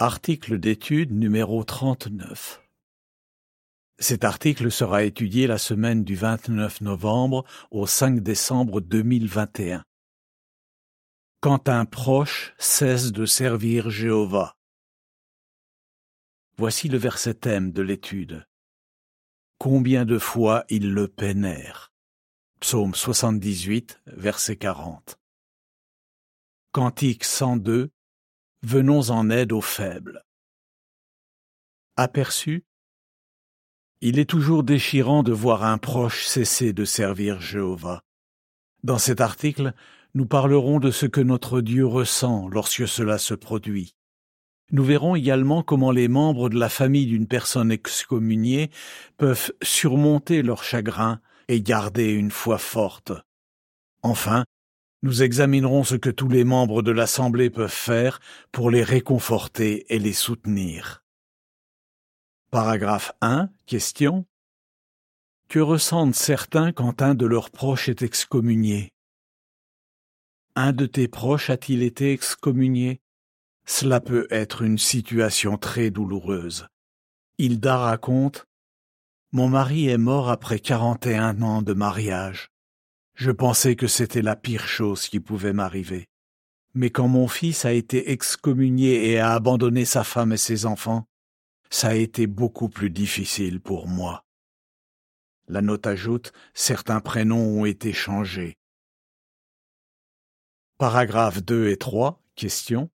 Article d'étude numéro 39. Cet article sera étudié la semaine du 29 novembre au 5 décembre 2021. Quand un proche cesse de servir Jéhovah. Voici le verset thème de l'étude. Combien de fois il le pénère. Psaume 78, verset 40. Cantique 102. Venons en aide aux faibles. Aperçu. Il est toujours déchirant de voir un proche cesser de servir Jéhovah. Dans cet article, nous parlerons de ce que notre Dieu ressent lorsque cela se produit. Nous verrons également comment les membres de la famille d'une personne excommuniée peuvent surmonter leur chagrin et garder une foi forte. Enfin, nous examinerons ce que tous les membres de l'Assemblée peuvent faire pour les réconforter et les soutenir. Paragraphe 1. Question. Que ressentent certains quand un de leurs proches est excommunié? Un de tes proches a-t-il été excommunié? Cela peut être une situation très douloureuse. Hilda raconte mon mari est mort après quarante et un ans de mariage. Je pensais que c'était la pire chose qui pouvait m'arriver. Mais quand mon fils a été excommunié et a abandonné sa femme et ses enfants, ça a été beaucoup plus difficile pour moi. La note ajoute, certains prénoms ont été changés. Paragraphes 2 et 3, question.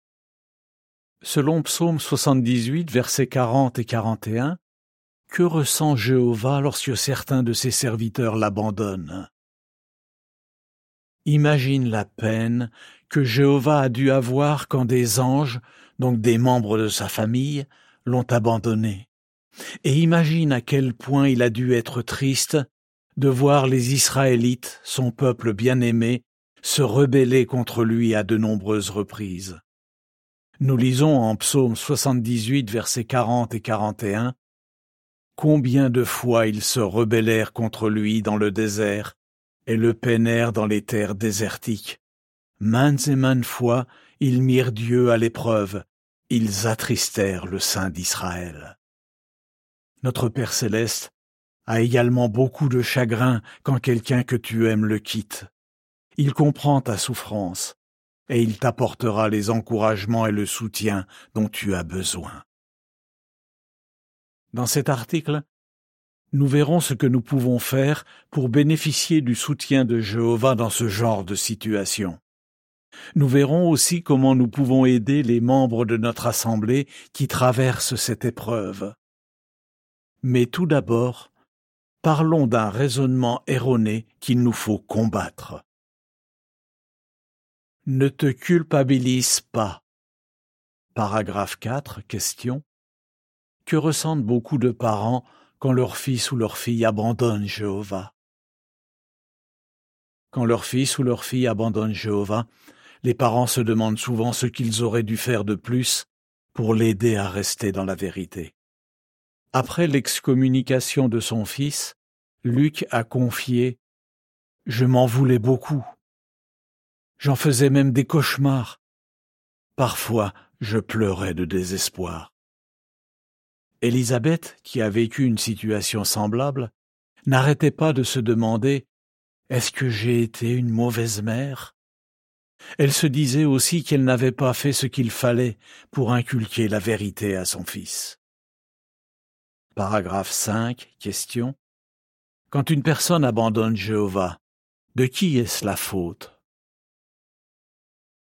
Selon Psaume 78, versets 40 et 41, que ressent Jéhovah lorsque certains de ses serviteurs l'abandonnent? Imagine la peine que Jéhovah a dû avoir quand des anges, donc des membres de sa famille, l'ont abandonné. Et imagine à quel point il a dû être triste de voir les Israélites, son peuple bien-aimé, se rebeller contre lui à de nombreuses reprises. Nous lisons en psaume 78 versets 40 et 41 Combien de fois ils se rebellèrent contre lui dans le désert et le peinèrent dans les terres désertiques. Maintes et maintes fois ils mirent Dieu à l'épreuve, ils attristèrent le Saint d'Israël. Notre Père céleste a également beaucoup de chagrin quand quelqu'un que tu aimes le quitte. Il comprend ta souffrance, et il t'apportera les encouragements et le soutien dont tu as besoin. Dans cet article, nous verrons ce que nous pouvons faire pour bénéficier du soutien de Jéhovah dans ce genre de situation. Nous verrons aussi comment nous pouvons aider les membres de notre Assemblée qui traversent cette épreuve. Mais tout d'abord, parlons d'un raisonnement erroné qu'il nous faut combattre. Ne te culpabilise pas. Paragraphe 4, question que ressentent beaucoup de parents quand leur fils ou leur fille abandonne Jéhovah. Quand leur fils ou leur fille abandonne Jéhovah, les parents se demandent souvent ce qu'ils auraient dû faire de plus pour l'aider à rester dans la vérité. Après l'excommunication de son fils, Luc a confié Je m'en voulais beaucoup. J'en faisais même des cauchemars. Parfois, je pleurais de désespoir. Élisabeth, qui a vécu une situation semblable, n'arrêtait pas de se demander Est-ce que j'ai été une mauvaise mère? Elle se disait aussi qu'elle n'avait pas fait ce qu'il fallait pour inculquer la vérité à son fils. Paragraphe 5. Question. Quand une personne abandonne Jéhovah, de qui est-ce la faute?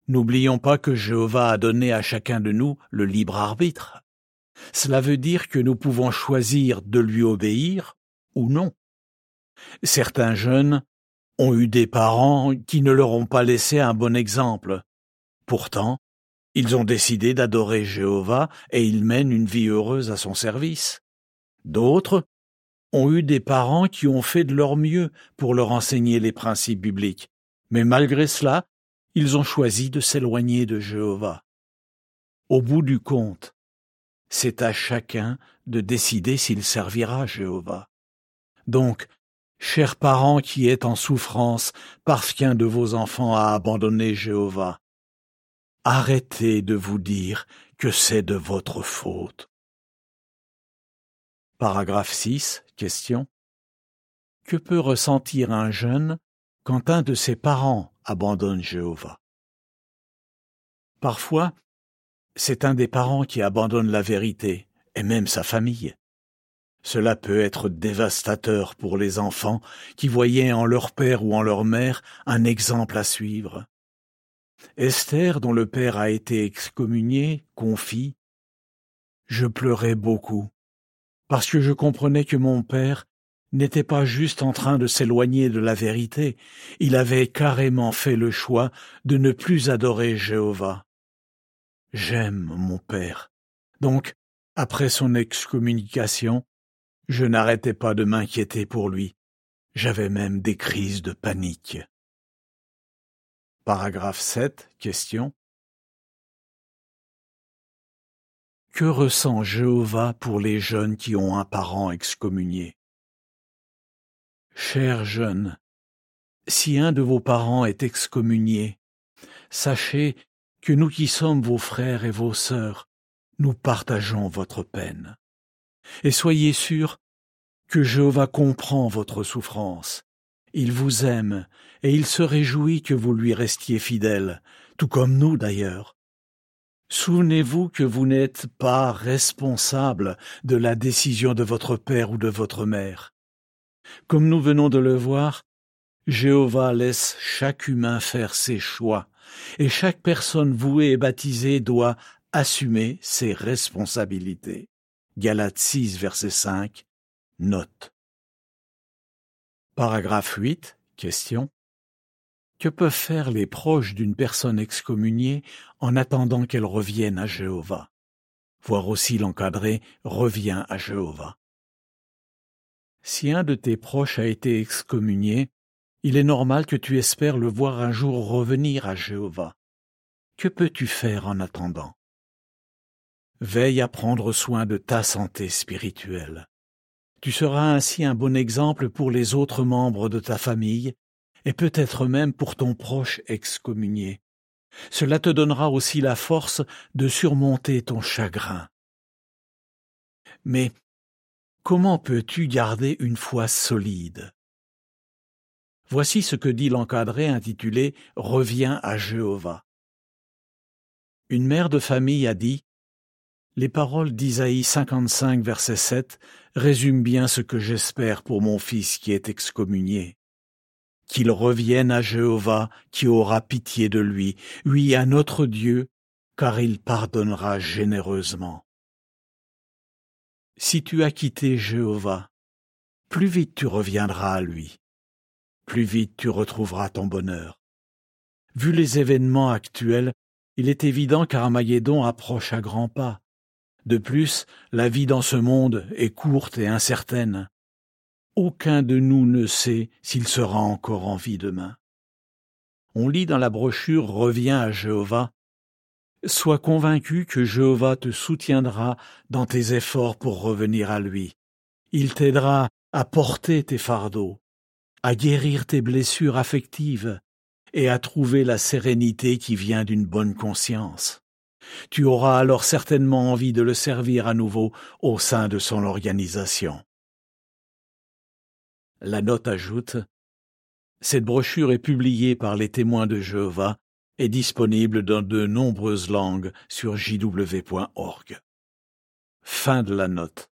N'oublions pas que Jéhovah a donné à chacun de nous le libre arbitre. Cela veut dire que nous pouvons choisir de lui obéir ou non. Certains jeunes ont eu des parents qui ne leur ont pas laissé un bon exemple. Pourtant, ils ont décidé d'adorer Jéhovah et ils mènent une vie heureuse à son service. D'autres ont eu des parents qui ont fait de leur mieux pour leur enseigner les principes bibliques, mais malgré cela, ils ont choisi de s'éloigner de Jéhovah. Au bout du compte, c'est à chacun de décider s'il servira Jéhovah. Donc, chers parents qui êtes en souffrance parce qu'un de vos enfants a abandonné Jéhovah, arrêtez de vous dire que c'est de votre faute. Paragraphe 6. Question. Que peut ressentir un jeune quand un de ses parents abandonne Jéhovah? Parfois, c'est un des parents qui abandonne la vérité, et même sa famille. Cela peut être dévastateur pour les enfants qui voyaient en leur père ou en leur mère un exemple à suivre. Esther, dont le père a été excommunié, confie Je pleurais beaucoup, parce que je comprenais que mon père n'était pas juste en train de s'éloigner de la vérité, il avait carrément fait le choix de ne plus adorer Jéhovah. J'aime mon père. Donc, après son excommunication, je n'arrêtais pas de m'inquiéter pour lui. J'avais même des crises de panique. Paragraphe 7. Question. Que ressent Jéhovah pour les jeunes qui ont un parent excommunié? Cher jeune, si un de vos parents est excommunié, sachez que nous qui sommes vos frères et vos sœurs, nous partageons votre peine. Et soyez sûrs que Jéhovah comprend votre souffrance. Il vous aime, et il se réjouit que vous lui restiez fidèles, tout comme nous d'ailleurs. Souvenez-vous que vous n'êtes pas responsable de la décision de votre père ou de votre mère. Comme nous venons de le voir, Jéhovah laisse chaque humain faire ses choix, et chaque personne vouée et baptisée doit assumer ses responsabilités. Galates 6, verset 5, note. Paragraphe 8, question. Que peuvent faire les proches d'une personne excommuniée en attendant qu'elle revienne à Jéhovah? Voir aussi l'encadré revient à Jéhovah. Si un de tes proches a été excommunié, il est normal que tu espères le voir un jour revenir à Jéhovah. Que peux-tu faire en attendant? Veille à prendre soin de ta santé spirituelle. Tu seras ainsi un bon exemple pour les autres membres de ta famille et peut-être même pour ton proche excommunié. Cela te donnera aussi la force de surmonter ton chagrin. Mais comment peux-tu garder une foi solide? Voici ce que dit l'encadré intitulé Reviens à Jéhovah. Une mère de famille a dit les paroles d'Isaïe 55, verset 7 résument bien ce que j'espère pour mon fils qui est excommunié. Qu'il revienne à Jéhovah qui aura pitié de lui, oui à notre Dieu, car il pardonnera généreusement. Si tu as quitté Jéhovah, plus vite tu reviendras à lui, plus vite tu retrouveras ton bonheur. Vu les événements actuels, il est évident qu'Armageddon approche à grands pas. De plus, la vie dans ce monde est courte et incertaine. Aucun de nous ne sait s'il sera encore en vie demain. On lit dans la brochure Reviens à Jéhovah. Sois convaincu que Jéhovah te soutiendra dans tes efforts pour revenir à lui. Il t'aidera à porter tes fardeaux, à guérir tes blessures affectives et à trouver la sérénité qui vient d'une bonne conscience. Tu auras alors certainement envie de le servir à nouveau au sein de son organisation. La note ajoute Cette brochure est publiée par les témoins de Jéhovah et disponible dans de nombreuses langues sur jw.org. Fin de la note.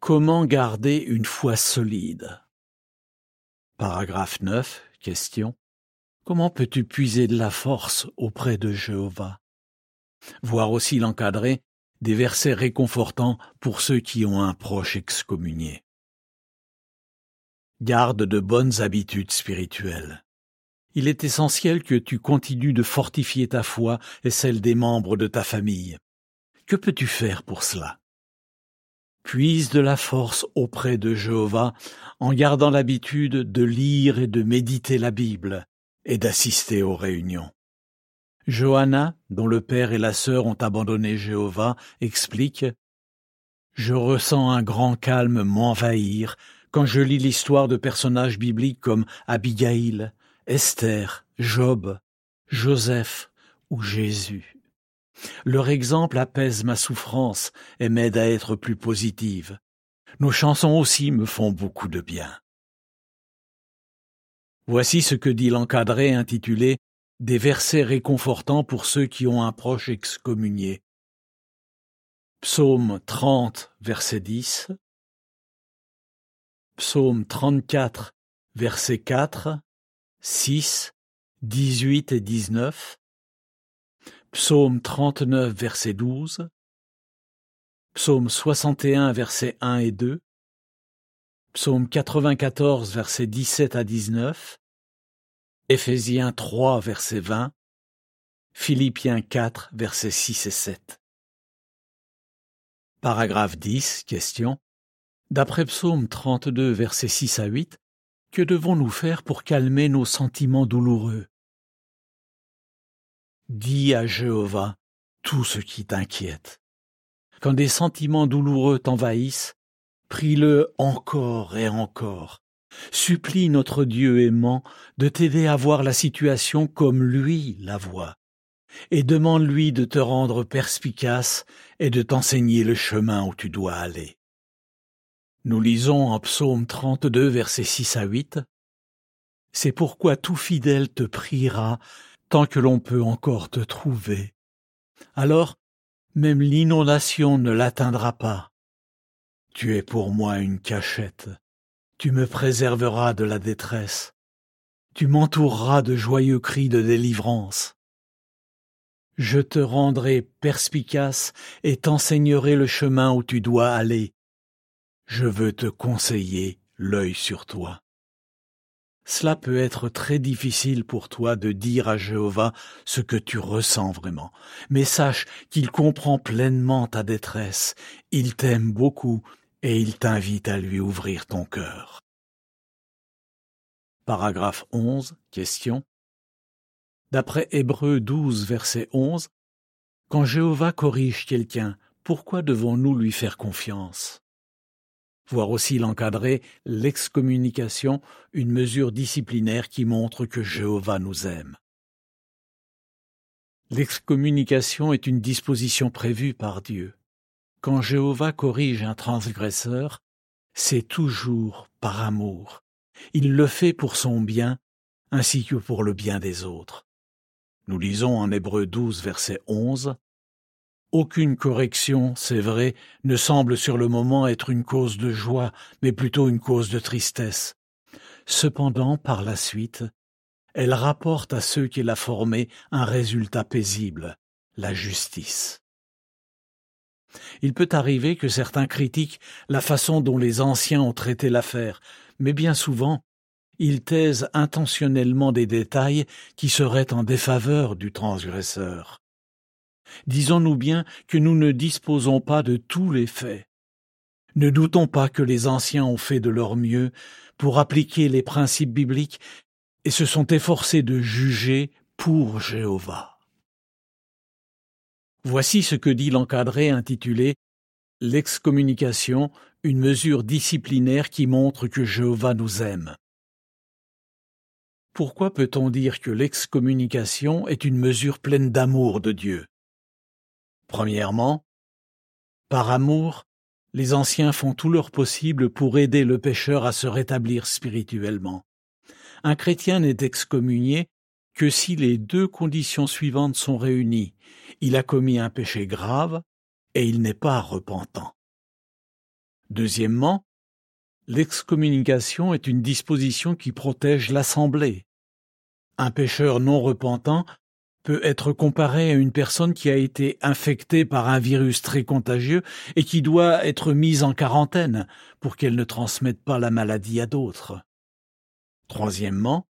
Comment garder une foi solide? Paragraphe 9. Question. Comment peux-tu puiser de la force auprès de Jéhovah? Voir aussi l'encadrer des versets réconfortants pour ceux qui ont un proche excommunié. Garde de bonnes habitudes spirituelles. Il est essentiel que tu continues de fortifier ta foi et celle des membres de ta famille. Que peux-tu faire pour cela? Puise de la force auprès de Jéhovah en gardant l'habitude de lire et de méditer la Bible, et d'assister aux réunions. Johanna, dont le père et la sœur ont abandonné Jéhovah, explique Je ressens un grand calme m'envahir quand je lis l'histoire de personnages bibliques comme Abigail, Esther, Job, Joseph ou Jésus. Leur exemple apaise ma souffrance et m'aide à être plus positive. Nos chansons aussi me font beaucoup de bien. Voici ce que dit l'encadré intitulé Des versets réconfortants pour ceux qui ont un proche excommunié. Psaume 30, verset 10. Psaume 34, verset 4, 6, 18 et 19. Psaume 39, verset 12. Psaume 61, verset 1 et 2. Psaume 94, verset 17 à 19. Éphésiens 3, verset 20. Philippiens 4, versets 6 et 7. Paragraphe 10, question. D'après Psaume 32, versets 6 à 8, que devons-nous faire pour calmer nos sentiments douloureux? Dis à Jéhovah tout ce qui t'inquiète. Quand des sentiments douloureux t'envahissent, prie-le encore et encore. Supplie notre Dieu aimant de t'aider à voir la situation comme lui la voit, et demande-lui de te rendre perspicace et de t'enseigner le chemin où tu dois aller. Nous lisons en psaume 32 versets 6 à 8. C'est pourquoi tout fidèle te priera tant que l'on peut encore te trouver. Alors, même l'inondation ne l'atteindra pas. Tu es pour moi une cachette, tu me préserveras de la détresse, tu m'entoureras de joyeux cris de délivrance. Je te rendrai perspicace et t'enseignerai le chemin où tu dois aller. Je veux te conseiller l'œil sur toi. Cela peut être très difficile pour toi de dire à Jéhovah ce que tu ressens vraiment, mais sache qu'il comprend pleinement ta détresse, il t'aime beaucoup et il t'invite à lui ouvrir ton cœur. Paragraphe 11, question. D'après Hébreux 12, verset 11, quand Jéhovah corrige quelqu'un, pourquoi devons-nous lui faire confiance? Voir aussi l'encadrer, l'excommunication, une mesure disciplinaire qui montre que Jéhovah nous aime. L'excommunication est une disposition prévue par Dieu. Quand Jéhovah corrige un transgresseur, c'est toujours par amour. Il le fait pour son bien, ainsi que pour le bien des autres. Nous lisons en Hébreu 12, verset 11, aucune correction, c'est vrai, ne semble sur le moment être une cause de joie, mais plutôt une cause de tristesse. Cependant, par la suite, elle rapporte à ceux qui l'a formée un résultat paisible, la justice. Il peut arriver que certains critiquent la façon dont les anciens ont traité l'affaire, mais bien souvent, ils taisent intentionnellement des détails qui seraient en défaveur du transgresseur. Disons-nous bien que nous ne disposons pas de tous les faits. Ne doutons pas que les anciens ont fait de leur mieux pour appliquer les principes bibliques et se sont efforcés de juger pour Jéhovah. Voici ce que dit l'encadré intitulé L'excommunication, une mesure disciplinaire qui montre que Jéhovah nous aime. Pourquoi peut-on dire que l'excommunication est une mesure pleine d'amour de Dieu? Premièrement, par amour, les anciens font tout leur possible pour aider le pécheur à se rétablir spirituellement. Un chrétien n'est excommunié que si les deux conditions suivantes sont réunies. Il a commis un péché grave et il n'est pas repentant. Deuxièmement, l'excommunication est une disposition qui protège l'assemblée. Un pécheur non repentant peut être comparé à une personne qui a été infectée par un virus très contagieux et qui doit être mise en quarantaine pour qu'elle ne transmette pas la maladie à d'autres. Troisièmement,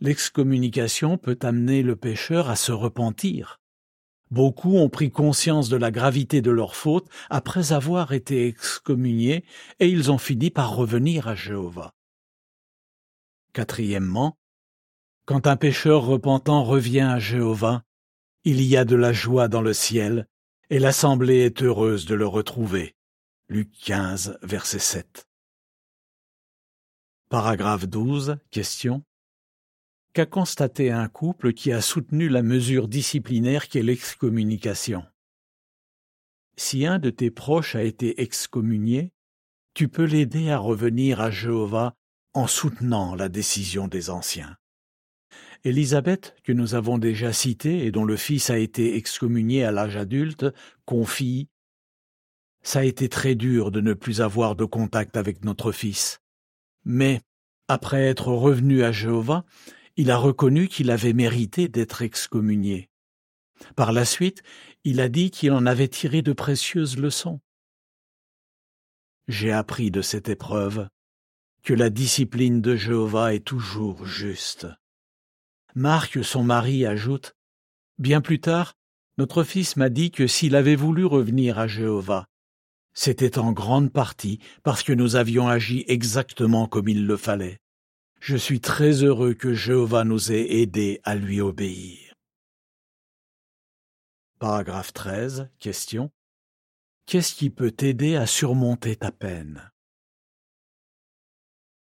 l'excommunication peut amener le pécheur à se repentir. Beaucoup ont pris conscience de la gravité de leur faute après avoir été excommuniés et ils ont fini par revenir à Jéhovah. Quatrièmement, quand un pécheur repentant revient à Jéhovah, il y a de la joie dans le ciel, et l'assemblée est heureuse de le retrouver. Luc 15, verset 7. Paragraphe 12, question. qu'a constaté un couple qui a soutenu la mesure disciplinaire qu'est l'excommunication? Si un de tes proches a été excommunié, tu peux l'aider à revenir à Jéhovah en soutenant la décision des anciens. Élisabeth, que nous avons déjà citée et dont le fils a été excommunié à l'âge adulte, confie Ça a été très dur de ne plus avoir de contact avec notre fils. Mais, après être revenu à Jéhovah, il a reconnu qu'il avait mérité d'être excommunié. Par la suite, il a dit qu'il en avait tiré de précieuses leçons. J'ai appris de cette épreuve que la discipline de Jéhovah est toujours juste. Marc, son mari, ajoute Bien plus tard, notre fils m'a dit que s'il avait voulu revenir à Jéhovah, c'était en grande partie parce que nous avions agi exactement comme il le fallait. Je suis très heureux que Jéhovah nous ait aidés à lui obéir. Paragraphe 13. Question. Qu'est-ce qui peut t'aider à surmonter ta peine?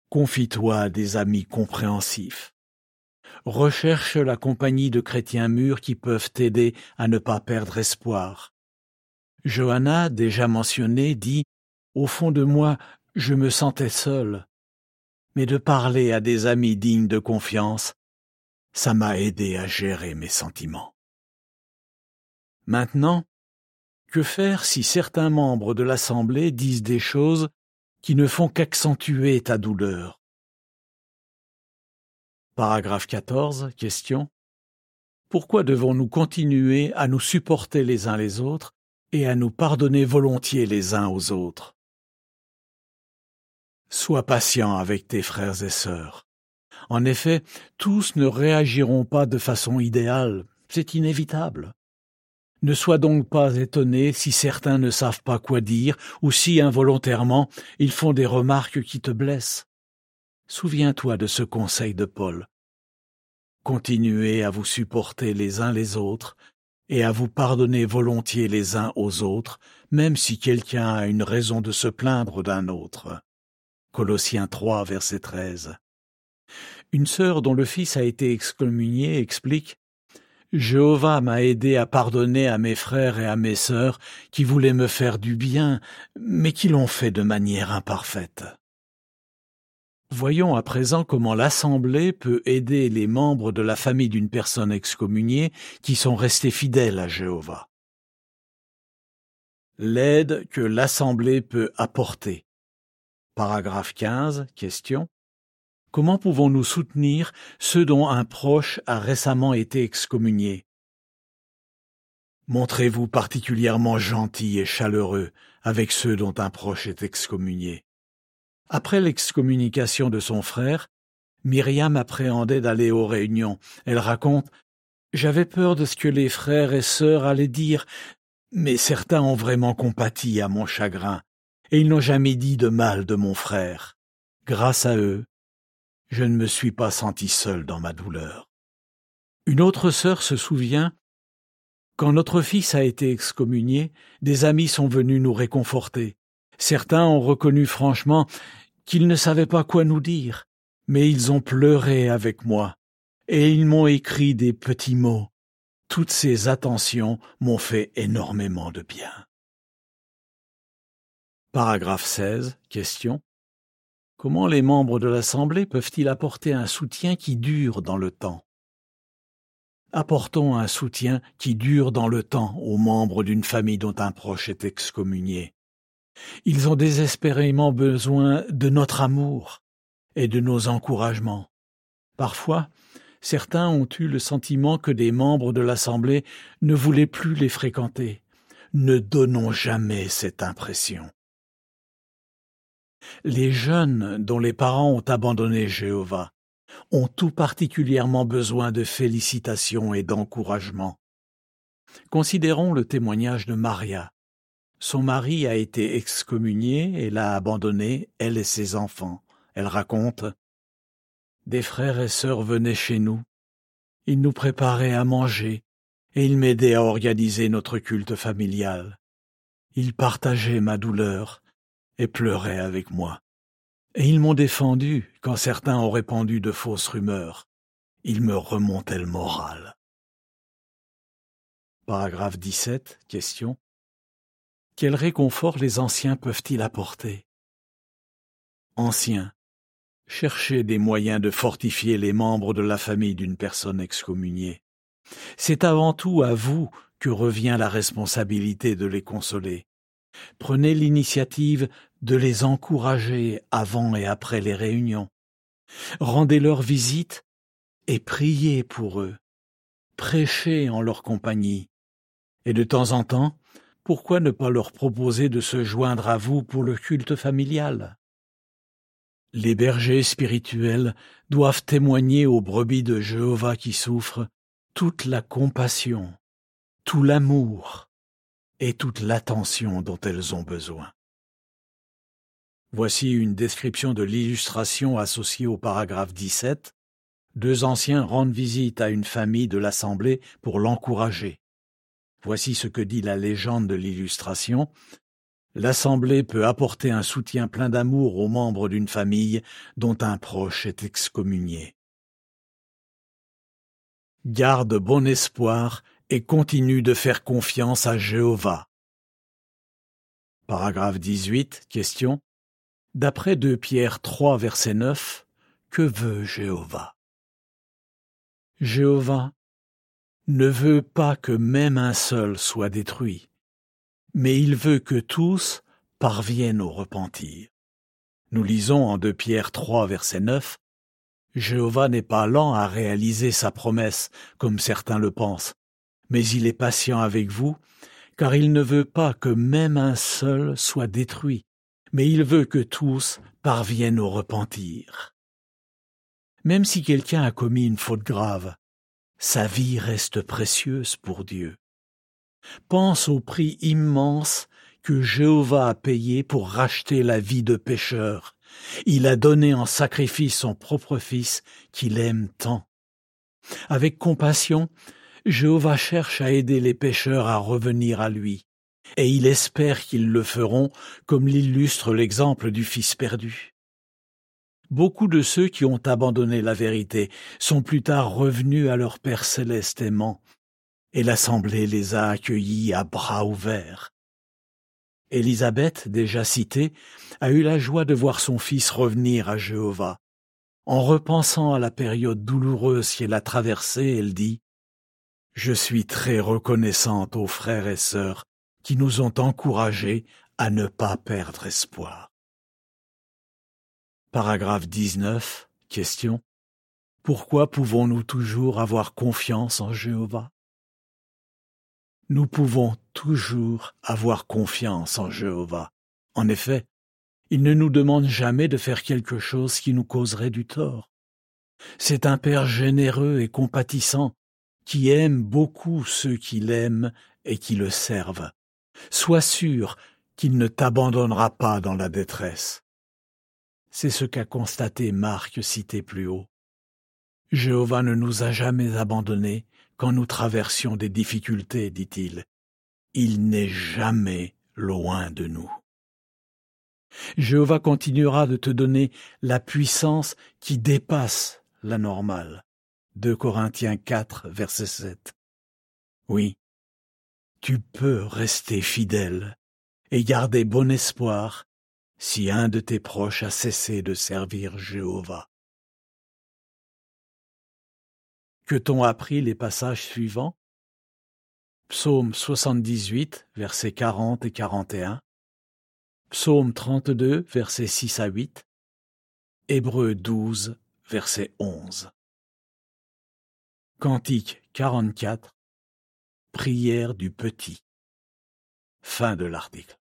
Confie-toi à des amis compréhensifs. Recherche la compagnie de chrétiens mûrs qui peuvent t'aider à ne pas perdre espoir. Johanna, déjà mentionnée, dit Au fond de moi, je me sentais seule. Mais de parler à des amis dignes de confiance, ça m'a aidé à gérer mes sentiments. Maintenant, que faire si certains membres de l'Assemblée disent des choses qui ne font qu'accentuer ta douleur? Paragraphe 14. Question. Pourquoi devons-nous continuer à nous supporter les uns les autres et à nous pardonner volontiers les uns aux autres? Sois patient avec tes frères et sœurs. En effet, tous ne réagiront pas de façon idéale, c'est inévitable. Ne sois donc pas étonné si certains ne savent pas quoi dire ou si involontairement ils font des remarques qui te blessent. Souviens-toi de ce conseil de Paul. Continuez à vous supporter les uns les autres et à vous pardonner volontiers les uns aux autres, même si quelqu'un a une raison de se plaindre d'un autre. Colossiens 3, verset 13. Une sœur dont le fils a été excommunié explique Jéhovah m'a aidé à pardonner à mes frères et à mes sœurs qui voulaient me faire du bien, mais qui l'ont fait de manière imparfaite. Voyons à présent comment l'Assemblée peut aider les membres de la famille d'une personne excommuniée qui sont restés fidèles à Jéhovah. L'aide que l'Assemblée peut apporter. Paragraphe 15. Question. Comment pouvons-nous soutenir ceux dont un proche a récemment été excommunié? Montrez-vous particulièrement gentil et chaleureux avec ceux dont un proche est excommunié. Après l'excommunication de son frère, Myriam appréhendait d'aller aux réunions. Elle raconte J'avais peur de ce que les frères et sœurs allaient dire, mais certains ont vraiment compati à mon chagrin, et ils n'ont jamais dit de mal de mon frère. Grâce à eux, je ne me suis pas senti seul dans ma douleur. Une autre sœur se souvient quand notre fils a été excommunié, des amis sont venus nous réconforter. Certains ont reconnu franchement qu'ils ne savaient pas quoi nous dire, mais ils ont pleuré avec moi, et ils m'ont écrit des petits mots. Toutes ces attentions m'ont fait énormément de bien. Paragraphe 16. Question. Comment les membres de l'Assemblée peuvent-ils apporter un soutien qui dure dans le temps? Apportons un soutien qui dure dans le temps aux membres d'une famille dont un proche est excommunié. Ils ont désespérément besoin de notre amour et de nos encouragements. Parfois, certains ont eu le sentiment que des membres de l'Assemblée ne voulaient plus les fréquenter. Ne donnons jamais cette impression. Les jeunes dont les parents ont abandonné Jéhovah ont tout particulièrement besoin de félicitations et d'encouragement. Considérons le témoignage de Maria. Son mari a été excommunié et l'a abandonnée, elle et ses enfants. Elle raconte Des frères et sœurs venaient chez nous. Ils nous préparaient à manger et ils m'aidaient à organiser notre culte familial. Ils partageaient ma douleur et pleuraient avec moi. Et ils m'ont défendu quand certains ont répandu de fausses rumeurs. il me remontait le moral. Paragraphe 17. Question. Quel réconfort les anciens peuvent-ils apporter? Anciens, cherchez des moyens de fortifier les membres de la famille d'une personne excommuniée. C'est avant tout à vous que revient la responsabilité de les consoler. Prenez l'initiative de les encourager avant et après les réunions. Rendez leur visite et priez pour eux. Prêchez en leur compagnie. Et de temps en temps, pourquoi ne pas leur proposer de se joindre à vous pour le culte familial? Les bergers spirituels doivent témoigner aux brebis de Jéhovah qui souffrent toute la compassion, tout l'amour et toute l'attention dont elles ont besoin. Voici une description de l'illustration associée au paragraphe 17. Deux anciens rendent visite à une famille de l'Assemblée pour l'encourager. Voici ce que dit la légende de l'illustration. L'Assemblée peut apporter un soutien plein d'amour aux membres d'une famille dont un proche est excommunié. Garde bon espoir et continue de faire confiance à Jéhovah. Paragraphe 18. Question. D'après 2 Pierre 3 verset 9, que veut Jéhovah? Jéhovah ne veut pas que même un seul soit détruit, mais il veut que tous parviennent au repentir. Nous lisons en 2 Pierre 3 verset 9, Jéhovah n'est pas lent à réaliser sa promesse, comme certains le pensent, mais il est patient avec vous, car il ne veut pas que même un seul soit détruit, mais il veut que tous parviennent au repentir. Même si quelqu'un a commis une faute grave, sa vie reste précieuse pour Dieu. Pense au prix immense que Jéhovah a payé pour racheter la vie de pécheurs. Il a donné en sacrifice son propre Fils qu'il aime tant. Avec compassion, Jéhovah cherche à aider les pécheurs à revenir à lui, et il espère qu'ils le feront comme l'illustre l'exemple du Fils perdu. Beaucoup de ceux qui ont abandonné la vérité sont plus tard revenus à leur Père céleste aimant, et l'Assemblée les a accueillis à bras ouverts. Élisabeth, déjà citée, a eu la joie de voir son fils revenir à Jéhovah. En repensant à la période douloureuse qu'elle a traversée, elle dit Je suis très reconnaissante aux frères et sœurs qui nous ont encouragés à ne pas perdre espoir. Paragraphe 19. Question. Pourquoi pouvons-nous toujours avoir confiance en Jéhovah? Nous pouvons toujours avoir confiance en Jéhovah. En effet, il ne nous demande jamais de faire quelque chose qui nous causerait du tort. C'est un Père généreux et compatissant qui aime beaucoup ceux qui l'aiment et qui le servent. Sois sûr qu'il ne t'abandonnera pas dans la détresse. C'est ce qu'a constaté Marc cité plus haut. Jéhovah ne nous a jamais abandonnés quand nous traversions des difficultés, dit-il. Il n'est jamais loin de nous. Jéhovah continuera de te donner la puissance qui dépasse la normale. 2 Corinthiens 4, verset 7. Oui, tu peux rester fidèle et garder bon espoir si un de tes proches a cessé de servir Jéhovah. Que t'ont appris les passages suivants? Psaume 78, versets 40 et 41, Psaume 32, versets 6 à 8, Hébreux 12, verset 11. Cantique 44, Prière du petit. Fin de l'article.